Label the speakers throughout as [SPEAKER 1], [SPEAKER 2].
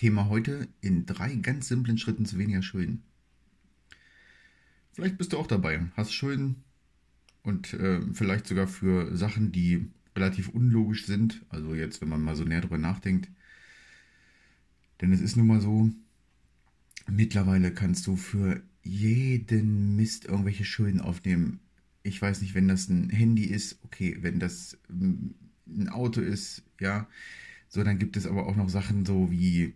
[SPEAKER 1] Thema heute in drei ganz simplen Schritten zu weniger Schulden. Vielleicht bist du auch dabei, hast Schulden und äh, vielleicht sogar für Sachen, die relativ unlogisch sind. Also jetzt, wenn man mal so näher drüber nachdenkt. Denn es ist nun mal so, mittlerweile kannst du für jeden Mist irgendwelche Schulden aufnehmen. Ich weiß nicht, wenn das ein Handy ist, okay, wenn das ähm, ein Auto ist, ja. So, dann gibt es aber auch noch Sachen so wie,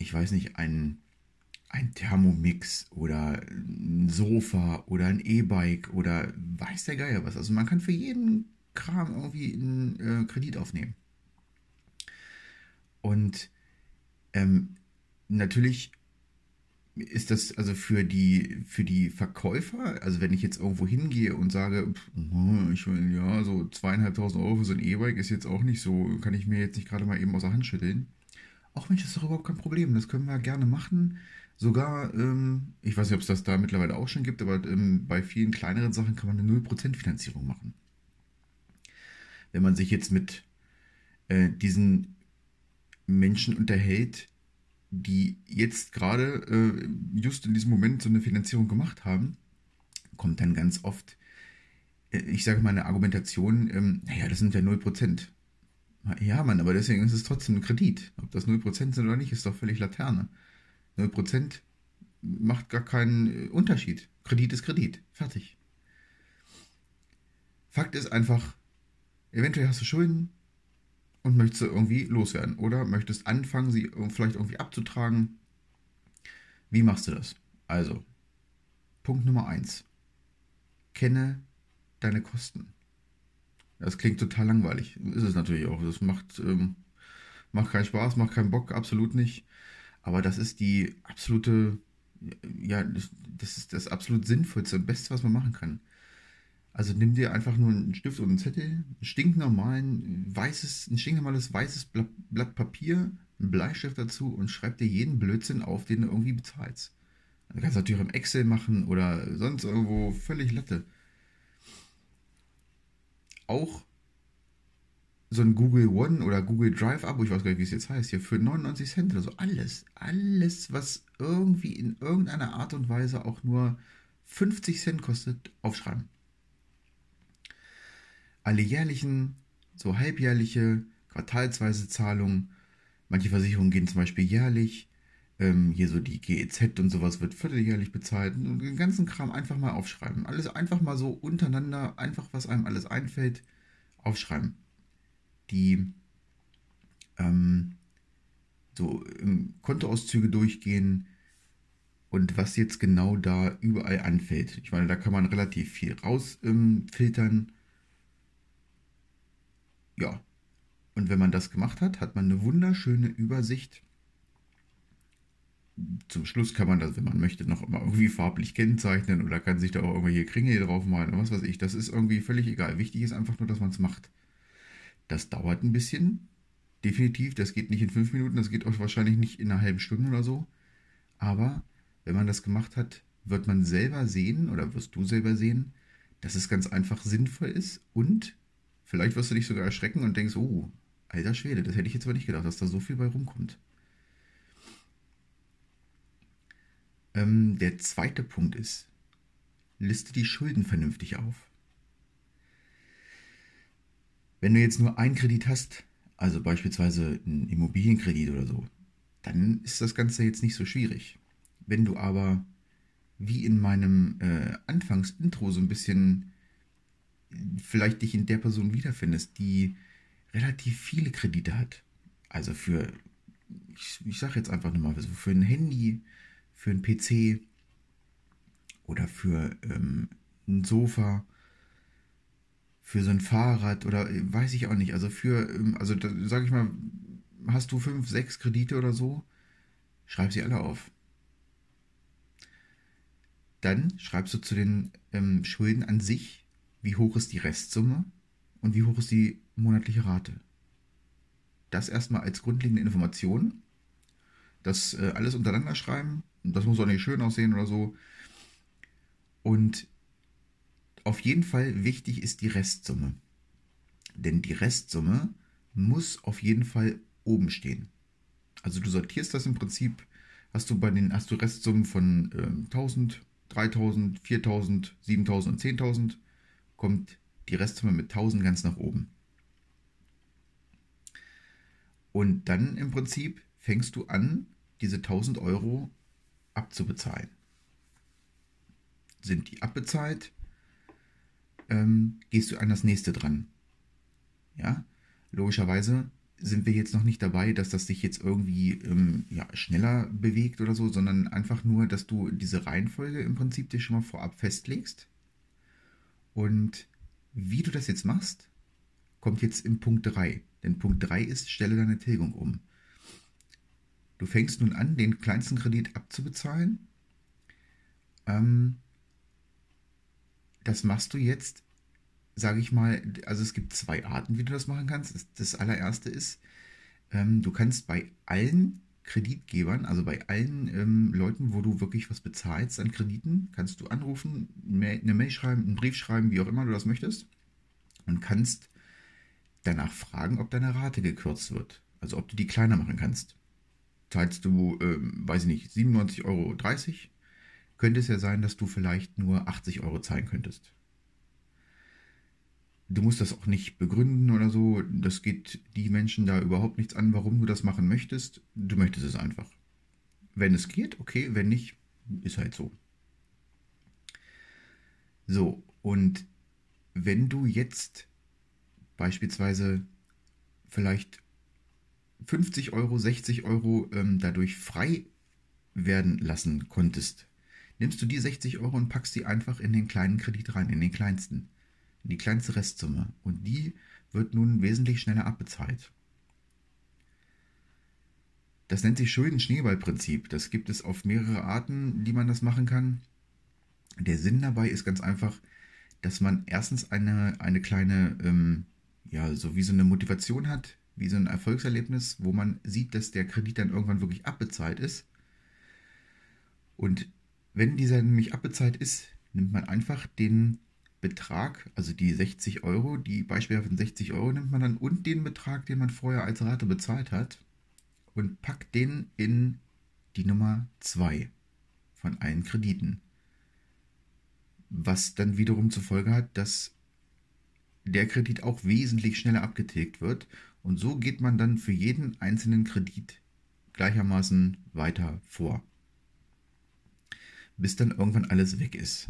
[SPEAKER 1] ich weiß nicht, ein, ein Thermomix oder ein Sofa oder ein E-Bike oder weiß der Geier was. Also man kann für jeden Kram irgendwie einen äh, Kredit aufnehmen. Und ähm, natürlich ist das also für die, für die Verkäufer, also wenn ich jetzt irgendwo hingehe und sage, hm, ich ja, so zweieinhalbtausend Euro für so ein E-Bike ist jetzt auch nicht so, kann ich mir jetzt nicht gerade mal eben aus der Hand schütteln. Auch Mensch, das ist doch überhaupt kein Problem, das können wir gerne machen. Sogar, ähm, ich weiß nicht, ob es das da mittlerweile auch schon gibt, aber ähm, bei vielen kleineren Sachen kann man eine 0% Finanzierung machen. Wenn man sich jetzt mit äh, diesen Menschen unterhält, die jetzt gerade äh, just in diesem Moment so eine Finanzierung gemacht haben, kommt dann ganz oft, äh, ich sage mal, eine Argumentation, ähm, naja, das sind ja 0%. Ja, Mann, aber deswegen ist es trotzdem ein Kredit. Ob das 0% sind oder nicht, ist doch völlig Laterne. 0% macht gar keinen Unterschied. Kredit ist Kredit. Fertig. Fakt ist einfach, eventuell hast du Schulden, und möchtest irgendwie loswerden. Oder möchtest anfangen, sie vielleicht irgendwie abzutragen. Wie machst du das? Also, Punkt Nummer 1. Kenne deine Kosten. Das klingt total langweilig. Ist es natürlich auch. Das macht, ähm, macht keinen Spaß, macht keinen Bock, absolut nicht. Aber das ist die absolute, ja, das ist das absolut Sinnvollste und Beste, was man machen kann. Also nimm dir einfach nur einen Stift und einen Zettel, einen stinknormalen, weißes, ein stinknormales weißes Blatt, Blatt Papier, einen Bleistift dazu und schreib dir jeden Blödsinn auf, den du irgendwie bezahlst. Du kannst natürlich im Excel machen oder sonst irgendwo völlig Latte. Auch so ein Google One oder Google Drive Abo, ich weiß gar nicht, wie es jetzt heißt, hier für 99 Cent oder so. Alles, alles, was irgendwie in irgendeiner Art und Weise auch nur 50 Cent kostet, aufschreiben alle jährlichen, so halbjährliche, quartalsweise Zahlungen. Manche Versicherungen gehen zum Beispiel jährlich. Ähm, hier so die GEZ und sowas wird vierteljährlich bezahlt. Und den ganzen Kram einfach mal aufschreiben. Alles einfach mal so untereinander, einfach was einem alles einfällt, aufschreiben. Die ähm, so ähm, Kontoauszüge durchgehen und was jetzt genau da überall anfällt. Ich meine, da kann man relativ viel rausfiltern. Ähm, ja, und wenn man das gemacht hat, hat man eine wunderschöne Übersicht. Zum Schluss kann man das, wenn man möchte, noch immer irgendwie farblich kennzeichnen oder kann sich da auch irgendwelche Kringel draufmalen oder was weiß ich. Das ist irgendwie völlig egal. Wichtig ist einfach nur, dass man es macht. Das dauert ein bisschen. Definitiv. Das geht nicht in fünf Minuten. Das geht auch wahrscheinlich nicht in einer halben Stunde oder so. Aber wenn man das gemacht hat, wird man selber sehen oder wirst du selber sehen, dass es ganz einfach sinnvoll ist und Vielleicht wirst du dich sogar erschrecken und denkst, oh, alter Schwede, das hätte ich jetzt aber nicht gedacht, dass da so viel bei rumkommt. Ähm, der zweite Punkt ist, liste die Schulden vernünftig auf. Wenn du jetzt nur einen Kredit hast, also beispielsweise einen Immobilienkredit oder so, dann ist das Ganze jetzt nicht so schwierig. Wenn du aber, wie in meinem äh, Anfangsintro so ein bisschen vielleicht dich in der Person wiederfindest, die relativ viele Kredite hat. Also für, ich, ich sage jetzt einfach nochmal, für ein Handy, für ein PC oder für ähm, ein Sofa, für so ein Fahrrad oder äh, weiß ich auch nicht. Also für, ähm, also sage ich mal, hast du fünf, sechs Kredite oder so, schreib sie alle auf. Dann schreibst du zu den ähm, Schulden an sich wie hoch ist die Restsumme und wie hoch ist die monatliche Rate. Das erstmal als grundlegende Information. Das äh, alles untereinander schreiben. Das muss auch nicht schön aussehen oder so. Und auf jeden Fall wichtig ist die Restsumme. Denn die Restsumme muss auf jeden Fall oben stehen. Also du sortierst das im Prinzip, hast du bei den, hast du Restsummen von ähm, 1000, 3000, 4000, 7000 und 10.000, kommt die Restsumme mit 1000 ganz nach oben. Und dann im Prinzip fängst du an, diese 1000 Euro abzubezahlen. Sind die abbezahlt, ähm, gehst du an das nächste dran. Ja, logischerweise sind wir jetzt noch nicht dabei, dass das sich jetzt irgendwie ähm, ja, schneller bewegt oder so, sondern einfach nur, dass du diese Reihenfolge im Prinzip dir schon mal vorab festlegst. Und wie du das jetzt machst, kommt jetzt im Punkt 3. Denn Punkt 3 ist, stelle deine Tilgung um. Du fängst nun an, den kleinsten Kredit abzubezahlen. Ähm, das machst du jetzt, sage ich mal, also es gibt zwei Arten, wie du das machen kannst. Das, das allererste ist, ähm, du kannst bei allen Kreditgebern, also bei allen ähm, Leuten, wo du wirklich was bezahlst an Krediten, kannst du anrufen, eine Mail schreiben, einen Brief schreiben, wie auch immer du das möchtest und kannst danach fragen, ob deine Rate gekürzt wird. Also ob du die kleiner machen kannst. Zahlst du, ähm, weiß ich nicht, 97,30 Euro, könnte es ja sein, dass du vielleicht nur 80 Euro zahlen könntest. Du musst das auch nicht begründen oder so. Das geht die Menschen da überhaupt nichts an, warum du das machen möchtest. Du möchtest es einfach. Wenn es geht, okay. Wenn nicht, ist halt so. So, und wenn du jetzt beispielsweise vielleicht 50 Euro, 60 Euro ähm, dadurch frei werden lassen konntest, nimmst du die 60 Euro und packst die einfach in den kleinen Kredit rein, in den kleinsten, in die kleinste Restsumme. Und die wird nun wesentlich schneller abbezahlt. Das nennt sich Schuldenschneeballprinzip. Das gibt es auf mehrere Arten, die man das machen kann. Der Sinn dabei ist ganz einfach, dass man erstens eine, eine kleine ähm, ja, so wie so eine Motivation hat, wie so ein Erfolgserlebnis, wo man sieht, dass der Kredit dann irgendwann wirklich abbezahlt ist. Und wenn dieser nämlich abbezahlt ist, nimmt man einfach den Betrag, also die 60 Euro, die beispielhaft 60 Euro nimmt man dann und den Betrag, den man vorher als Rate bezahlt hat und packt den in die Nummer 2 von allen Krediten. Was dann wiederum zur Folge hat, dass der Kredit auch wesentlich schneller abgetilgt wird. Und so geht man dann für jeden einzelnen Kredit gleichermaßen weiter vor. Bis dann irgendwann alles weg ist.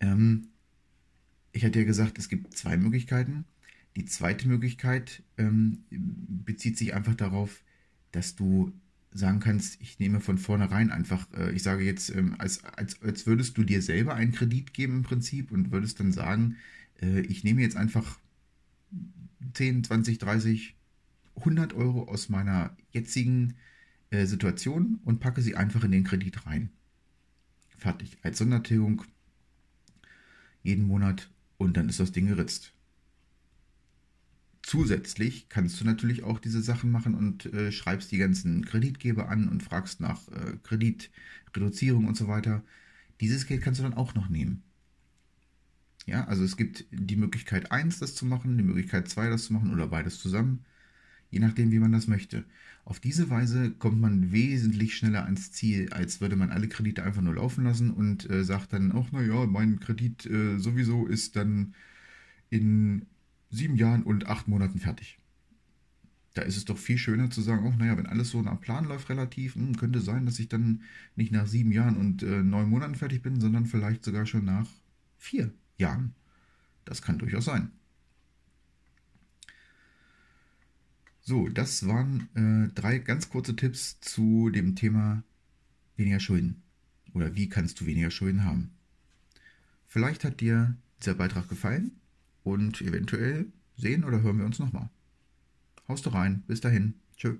[SPEAKER 1] Ähm, ich hatte ja gesagt, es gibt zwei Möglichkeiten. Die zweite Möglichkeit ähm, bezieht sich einfach darauf, dass du sagen kannst, ich nehme von vornherein einfach, äh, ich sage jetzt, ähm, als, als, als würdest du dir selber einen Kredit geben im Prinzip und würdest dann sagen, äh, ich nehme jetzt einfach 10, 20, 30, 100 Euro aus meiner jetzigen äh, Situation und packe sie einfach in den Kredit rein. Fertig. Als Sondertilgung jeden Monat und dann ist das Ding geritzt. Zusätzlich kannst du natürlich auch diese Sachen machen und äh, schreibst die ganzen Kreditgeber an und fragst nach äh, Kreditreduzierung und so weiter. Dieses Geld kannst du dann auch noch nehmen. Ja, also es gibt die Möglichkeit 1, das zu machen, die Möglichkeit 2, das zu machen oder beides zusammen, je nachdem, wie man das möchte. Auf diese Weise kommt man wesentlich schneller ans Ziel, als würde man alle Kredite einfach nur laufen lassen und äh, sagt dann, ach naja, mein Kredit äh, sowieso ist dann in sieben Jahren und acht Monaten fertig. Da ist es doch viel schöner zu sagen, oh, naja, wenn alles so nach Plan läuft relativ, mh, hm, könnte sein, dass ich dann nicht nach sieben Jahren und äh, neun Monaten fertig bin, sondern vielleicht sogar schon nach vier Jahren. Das kann durchaus sein. So, das waren äh, drei ganz kurze Tipps zu dem Thema weniger Schulden. Oder wie kannst du weniger Schulden haben? Vielleicht hat dir dieser Beitrag gefallen und eventuell sehen oder hören wir uns nochmal. Haust du rein. Bis dahin. Tschö.